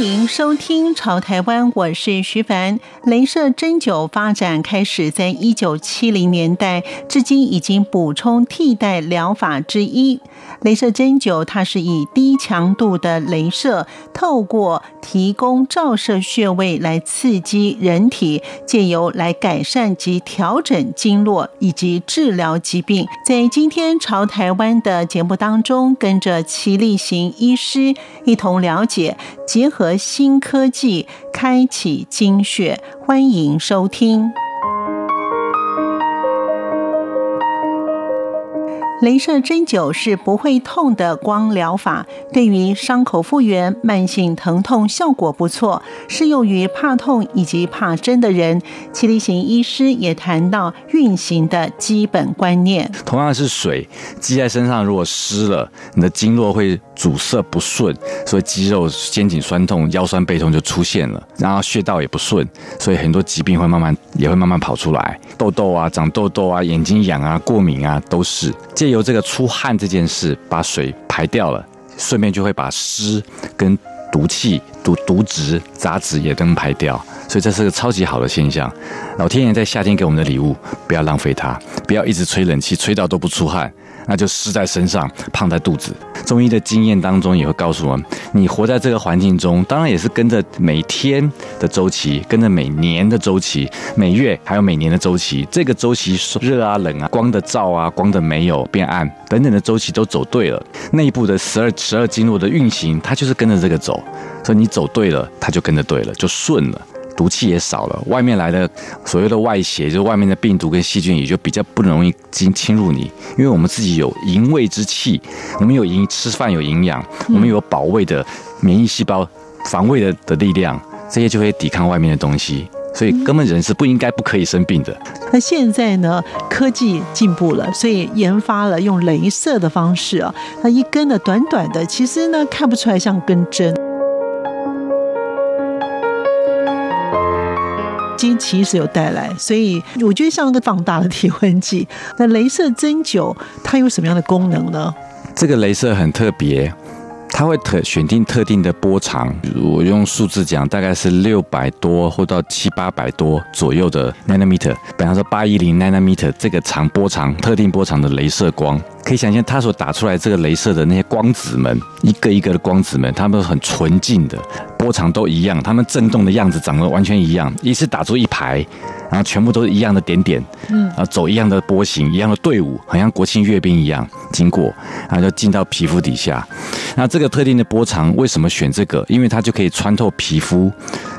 欢迎收听《潮台湾》，我是徐凡。镭射针灸发展开始在一九七零年代，至今已经补充替代疗法之一。镭射针灸它是以低强度的镭射，透过提供照射穴位来刺激人体，借由来改善及调整经络以及治疗疾病。在今天《潮台湾》的节目当中，跟着齐力行医师一同了解结合。新科技开启经穴，欢迎收听。镭射针灸是不会痛的光疗法，对于伤口复原、慢性疼痛效果不错，适用于怕痛以及怕针的人。齐力行医师也谈到运行的基本观念。同样是水积在身上，如果湿了，你的经络会阻塞不顺，所以肌肉、肩颈酸痛、腰酸背痛就出现了。然后穴道也不顺，所以很多疾病会慢慢也会慢慢跑出来，痘痘啊、长痘痘啊、眼睛痒啊、过敏啊，都是。借由这个出汗这件事把水排掉了，顺便就会把湿跟毒气、毒毒质、杂质也都排掉，所以这是个超级好的现象。老天爷在夏天给我们的礼物，不要浪费它，不要一直吹冷气，吹到都不出汗。那就湿在身上，胖在肚子。中医的经验当中也会告诉我们，你活在这个环境中，当然也是跟着每天的周期，跟着每年的周期，每月还有每年的周期。这个周期热啊、冷啊、光的照啊、光的没有变暗等等的周期都走对了，内部的十二十二经络的运行，它就是跟着这个走。所以你走对了，它就跟着对了，就顺了。毒气也少了，外面来的所谓的外邪，就是外面的病毒跟细菌，也就比较不容易进侵入你，因为我们自己有营卫之气，我们有营吃饭有营养，我们有保卫的免疫细胞、防卫的的力量，这些就会抵抗外面的东西，所以根本人是不应该不可以生病的。那现在呢，科技进步了，所以研发了用镭射的方式啊，它一根的短短的，其实呢看不出来像根针。其实有带来，所以我觉得像一个放大的体温计。那镭射针灸它有什么样的功能呢？这个镭射很特别，它会特选定特定的波长，我用数字讲，大概是六百多或到七八百多左右的 nanometer，比方说八一零 nanometer 这个长波长，特定波长的镭射光。可以想象，它所打出来这个镭射的那些光子们，一个一个的光子们，它们很纯净的，波长都一样，它们震动的样子长得完全一样，一次打出一排，然后全部都是一样的点点，嗯，然后走一样的波形，一样的队伍，好像国庆阅兵一样经过，然后就进到皮肤底下。那这个特定的波长为什么选这个？因为它就可以穿透皮肤。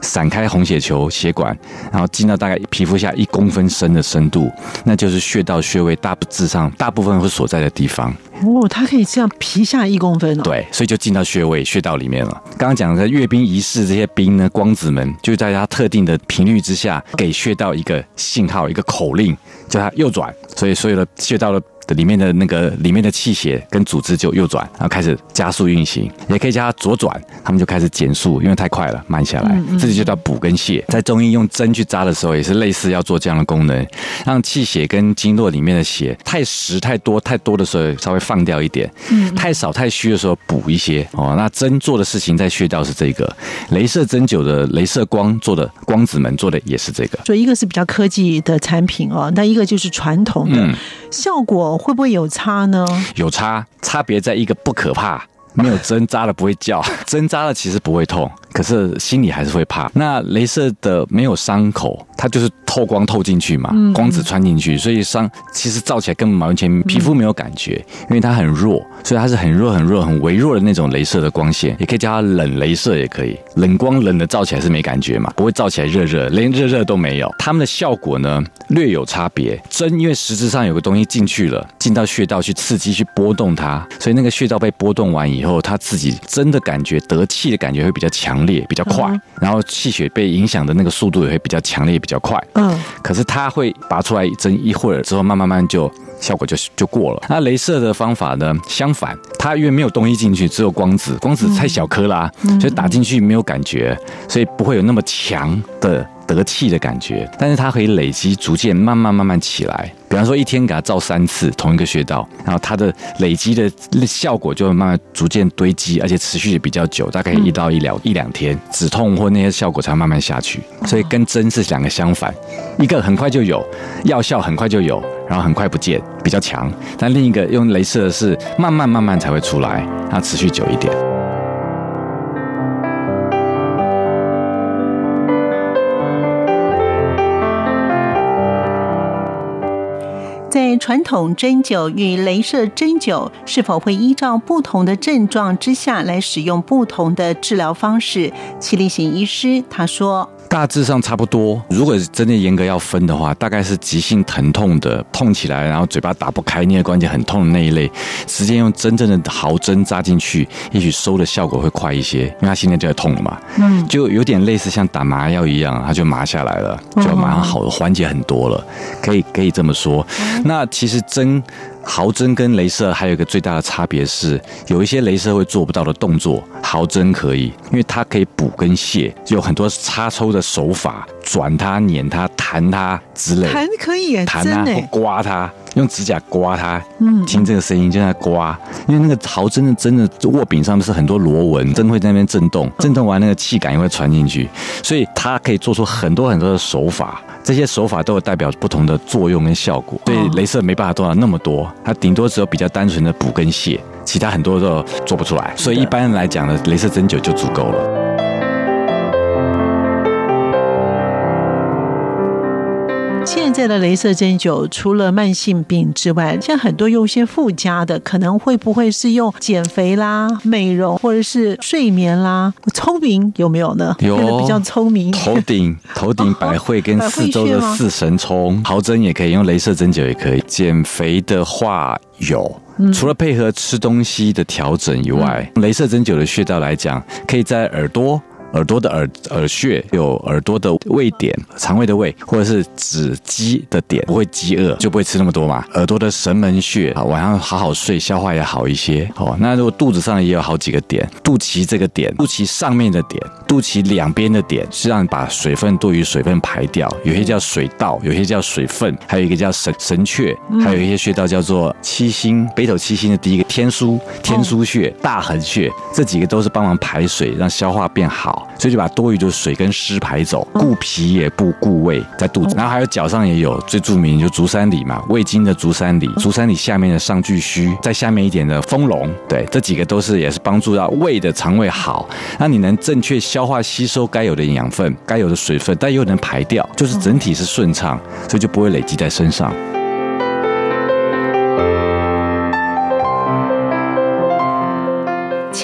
散开红血球血管，然后进到大概皮肤下一公分深的深度，那就是穴道穴位大致上大部分会所在的地方。哦，它可以这样皮下一公分哦。对，所以就进到穴位穴道里面了。刚刚讲的阅兵仪式，这些兵呢，光子们就在它特定的频率之下，给穴道一个信号，一个口令，叫它右转。所以所有的穴道的。的里面的那个里面的气血跟组织就右转，然后开始加速运行，也可以叫它左转，他们就开始减速，因为太快了，慢下来。这就叫补跟泻。在中医用针去扎的时候，也是类似要做这样的功能，让气血跟经络里面的血太实太多太多的时候稍微放掉一点，嗯，太少太虚的时候补一些。哦，那针做的事情在穴道是这个，镭射针灸的镭射光做的光子们做的也是这个。所以一个是比较科技的产品哦，那一个就是传统的、嗯、效果。会不会有差呢？有差，差别在一个不可怕，没有针扎了不会叫，针扎了其实不会痛。可是心里还是会怕。那镭射的没有伤口，它就是透光透进去嘛，光子穿进去，所以伤其实照起来根本完全皮肤没有感觉，因为它很弱，所以它是很弱很弱很微弱的那种镭射的光线，也可以叫它冷镭射，也可以冷光冷的照起来是没感觉嘛，不会照起来热热，连热热都没有。它们的效果呢略有差别。针因为实质上有个东西进去了，进到穴道去刺激去波动它，所以那个穴道被波动完以后，它自己真的感觉得气的感觉会比较强烈。比较快，然后气血被影响的那个速度也会比较强烈，比较较快。嗯，可是它会拔出来一针，一会儿之后，慢慢慢就效果就就过了。那镭射的方法呢？相反，它因为没有东西进去，只有光子，光子太小颗啦，所以打进去没有感觉，所以不会有那么强的。得气的感觉，但是它可以累积，逐渐慢慢慢慢起来。比方说，一天给它照三次同一个穴道，然后它的累积的效果就会慢慢逐渐堆积，而且持续也比较久，大概一到一两一两天，止痛或那些效果才慢慢下去。所以跟针是两个相反，一个很快就有药效，很快就有，然后很快不见，比较强；但另一个用镭射的是慢慢慢慢才会出来，它持续久一点。传统针灸与镭射针灸，是否会依照不同的症状之下来使用不同的治疗方式？麒麟行医师他说。大致上差不多。如果是真的严格要分的话，大概是急性疼痛的，痛起来，然后嘴巴打不开，颞关节很痛的那一类，直接用真正的毫针扎进去，也许收的效果会快一些，因为他现在就在痛了嘛。嗯，就有点类似像打麻药一样，它就麻下来了，就马上好了，缓解很多了，可以可以这么说。那其实针。毫针跟镭射还有一个最大的差别是，有一些镭射会做不到的动作，毫针可以，因为它可以补跟泻，就有很多插抽的手法，转它、碾它、弹它之类。弹可以，弹它或刮它，用指甲刮它，嗯，听这个声音就在刮，因为那个毫针的针的握柄上面是很多螺纹，针会在那边震动，震动完那个气感也会传进去，所以它可以做出很多很多的手法。这些手法都有代表不同的作用跟效果，所以镭射没办法做到那么多，它顶多只有比较单纯的补跟泻，其他很多都做不出来。所以一般来讲呢，镭射针灸就足够了。在的雷射针灸除了慢性病之外，像很多用一些附加的，可能会不会是用减肥啦、美容或者是睡眠啦？聪明有没有呢？有比较聪明。头顶头顶 百会跟四周的四神聪，毫针也可以用，雷射针灸也可以。减肥的话有，除了配合吃东西的调整以外，雷射针灸的穴道来讲，可以在耳朵。耳朵的耳耳穴有耳朵的胃点，肠胃的胃，或者是止饥的点，不会饥饿就不会吃那么多嘛。耳朵的神门穴啊，晚上好好睡，消化也好一些。哦，那如果肚子上也有好几个点，肚脐这个点，肚脐上面的点，肚脐两边的点，是让你把水分多余水分排掉。有些叫水道，有些叫水分，还有一个叫神神阙，还有一些穴道叫做七星，北斗七星的第一个天枢，天枢穴、大横穴，这几个都是帮忙排水，让消化变好。所以就把多余的水跟湿排走，固脾也不固胃，在肚子，然后还有脚上也有最著名就足三里嘛，胃经的足三里，足三里下面的上巨虚，在下面一点的丰隆，对，这几个都是也是帮助到胃的肠胃好，那你能正确消化吸收该有的营养分、该有的水分，但又能排掉，就是整体是顺畅，所以就不会累积在身上。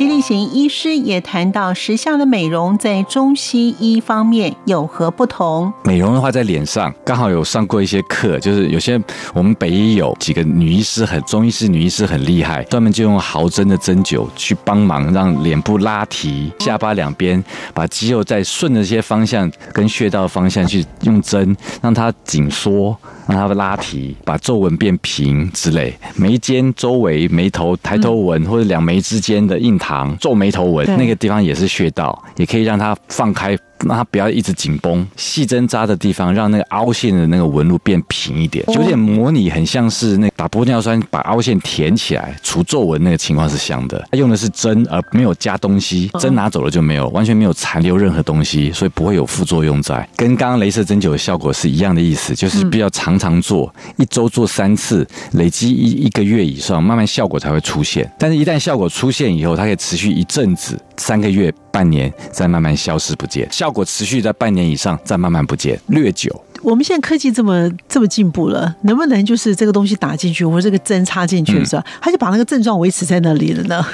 齐立行医师也谈到，时下的美容在中西医方面有何不同？美容的话，在脸上刚好有上过一些课，就是有些我们北医有几个女医师很，中医师女医师很厉害，专门就用毫针的针灸去帮忙让脸部拉提，下巴两边把肌肉再顺着一些方向跟穴道的方向去用针让它紧缩。让它拉提，把皱纹变平之类，眉间周围眉头抬头纹或者两眉之间的印堂皱眉头纹，那个地方也是穴道，也可以让它放开。让它不要一直紧绷，细针扎的地方让那个凹陷的那个纹路变平一点，有点模拟，很像是那打玻尿酸把凹陷填起来除皱纹那个情况是像的。它用的是针而没有加东西，针拿走了就没有，完全没有残留任何东西，所以不会有副作用在。跟刚刚镭射针灸的效果是一样的意思，就是比较常常做，一周做三次，累积一一个月以上，慢慢效果才会出现。但是，一旦效果出现以后，它可以持续一阵子，三个月。半年再慢慢消失不见，效果持续在半年以上再慢慢不见，略久。我们现在科技这么这么进步了，能不能就是这个东西打进去，或者这个针插进去的时候，它就把那个症状维持在那里了呢？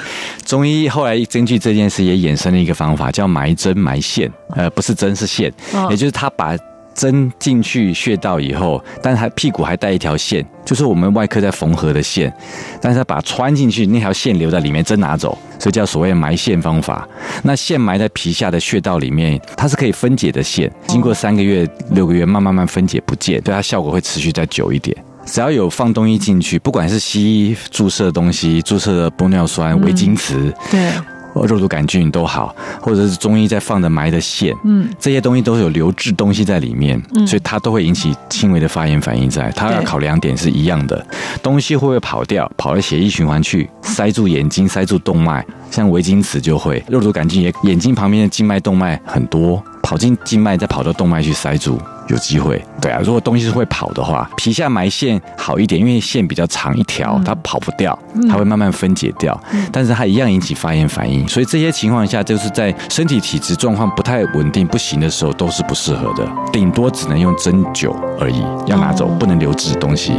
中医后来根据这件事也衍生了一个方法，叫埋针埋线，呃，不是针是线，也就是他把。针进去穴道以后，但是还屁股还带一条线，就是我们外科在缝合的线，但是他把穿进去，那条线留在里面，针拿走，所以叫所谓埋线方法。那线埋在皮下的穴道里面，它是可以分解的线，经过三个月、六个月，慢慢慢分解不见，对它效果会持续再久一点。只要有放东西进去，不管是西医注射的东西，注射的玻尿酸、维金瓷，嗯、对。肉毒杆菌都好，或者是中医在放的埋的线，嗯，这些东西都有留置东西在里面，嗯，所以它都会引起轻微的发炎反应在。它要考两点是一样的，东西会不会跑掉，跑到血液循环去，塞住眼睛，塞住动脉，像维金瓷就会，肉毒杆菌也，眼睛旁边的静脉动脉很多，跑进静脉再跑到动脉去塞住。有机会，对啊，如果东西是会跑的话，皮下埋线好一点，因为线比较长一条，它跑不掉，它会慢慢分解掉，但是它一样引起发炎反应，所以这些情况下，就是在身体体质状况不太稳定、不行的时候，都是不适合的，顶多只能用针灸而已，要拿走，不能留置东西。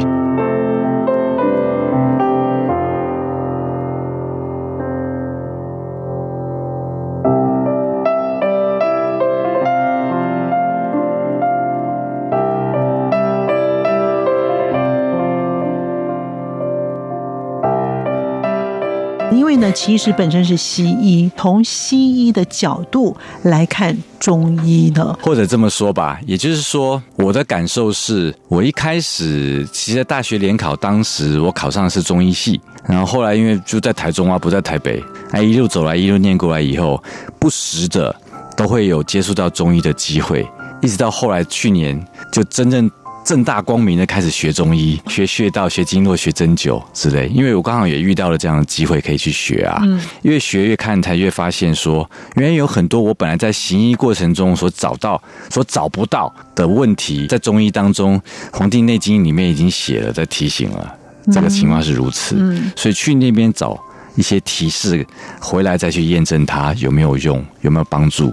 其实本身是西医，从西医的角度来看中医呢，或者这么说吧，也就是说，我的感受是，我一开始其实在大学联考当时，我考上的是中医系，然后后来因为就在台中啊，不在台北，哎，一路走来，一路念过来以后，不时的都会有接触到中医的机会，一直到后来去年就真正。正大光明的开始学中医，学穴道、学经络、学针灸之类。因为我刚好也遇到了这样的机会，可以去学啊。嗯，越学越看，才越发现说，原来有很多我本来在行医过程中所找到、所找不到的问题，在中医当中，《黄帝内经》里面已经写了，在提醒了这个情况是如此。嗯，所以去那边找一些提示，回来再去验证它有没有用，有没有帮助。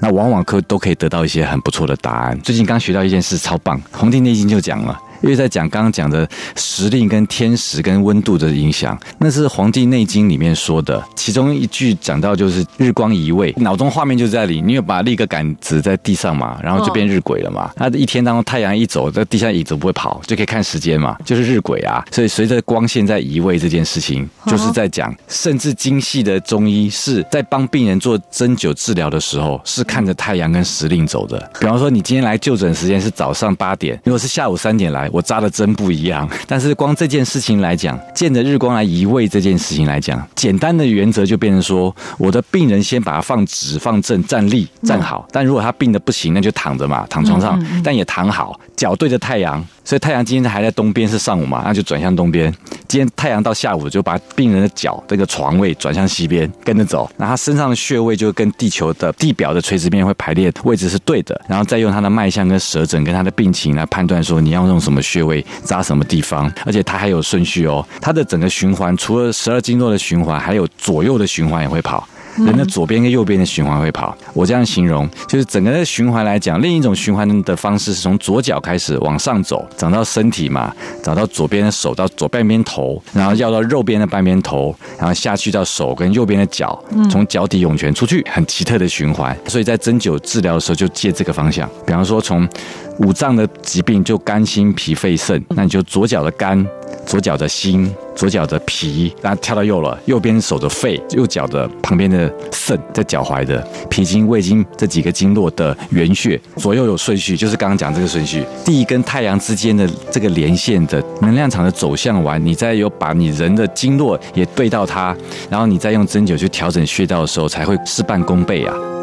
那往往可都可以得到一些很不错的答案。最近刚学到一件事，超棒，《黄帝内经》就讲了。因为在讲刚刚讲的时令跟天时跟温度的影响，那是《黄帝内经》里面说的。其中一句讲到就是日光移位，脑中画面就在里。你有把立个杆子在地上嘛，然后就变日晷了嘛。那一天当中太阳一走，在地下椅子不会跑，就可以看时间嘛，就是日晷啊。所以随着光线在移位这件事情，就是在讲，甚至精细的中医是在帮病人做针灸治疗的时候，是看着太阳跟时令走的。比方说，你今天来就诊时间是早上八点，如果是下午三点来。我扎的针不一样，但是光这件事情来讲，见着日光来移位这件事情来讲，简单的原则就变成说，我的病人先把它放直、放正、站立、站好。但如果他病的不行，那就躺着嘛，躺床上，但也躺好，脚对着太阳。所以太阳今天还在东边，是上午嘛，那就转向东边。今天太阳到下午，就把病人的脚这个床位转向西边，跟着走。那他身上的穴位就跟地球的地表的垂直面会排列位置是对的，然后再用他的脉象跟舌诊跟他的病情来判断说你要用什么穴位扎什么地方，而且他还有顺序哦。他的整个循环除了十二经络的循环，还有左右的循环也会跑。人的左边跟右边的循环会跑，我这样形容，就是整个的循环来讲，另一种循环的方式是从左脚开始往上走，长到身体嘛，长到左边的手到左半边头，然后要到右边的半边头，然后下去到手跟右边的脚，从脚底涌泉出去，很奇特的循环。所以在针灸治疗的时候就借这个方向，比方说从五脏的疾病就肝心脾肺肾，那你就左脚的肝。左脚的心，左脚的脾，然后跳到右了。右边手的肺，右脚的旁边的肾，在脚踝的脾经、胃经这几个经络的原穴，左右有顺序，就是刚刚讲这个顺序。地跟太阳之间的这个连线的能量场的走向完，你再有把你人的经络也对到它，然后你再用针灸去调整穴道的时候，才会事半功倍啊。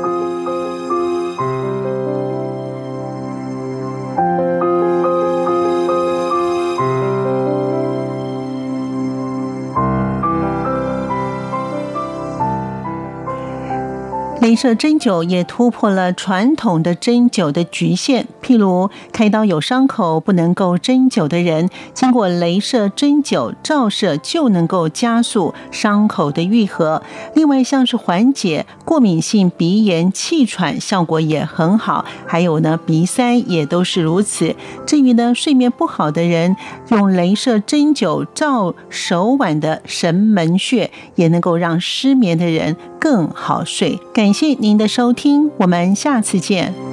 雷射针灸也突破了传统的针灸的局限，譬如开刀有伤口不能够针灸的人，经过雷射针灸照射就能够加速伤口的愈合。另外，像是缓解过敏性鼻炎、气喘，效果也很好。还有呢，鼻塞也都是如此。至于呢，睡眠不好的人，用雷射针灸照手腕的神门穴，也能够让失眠的人更好睡。感谢您的收听，我们下次见。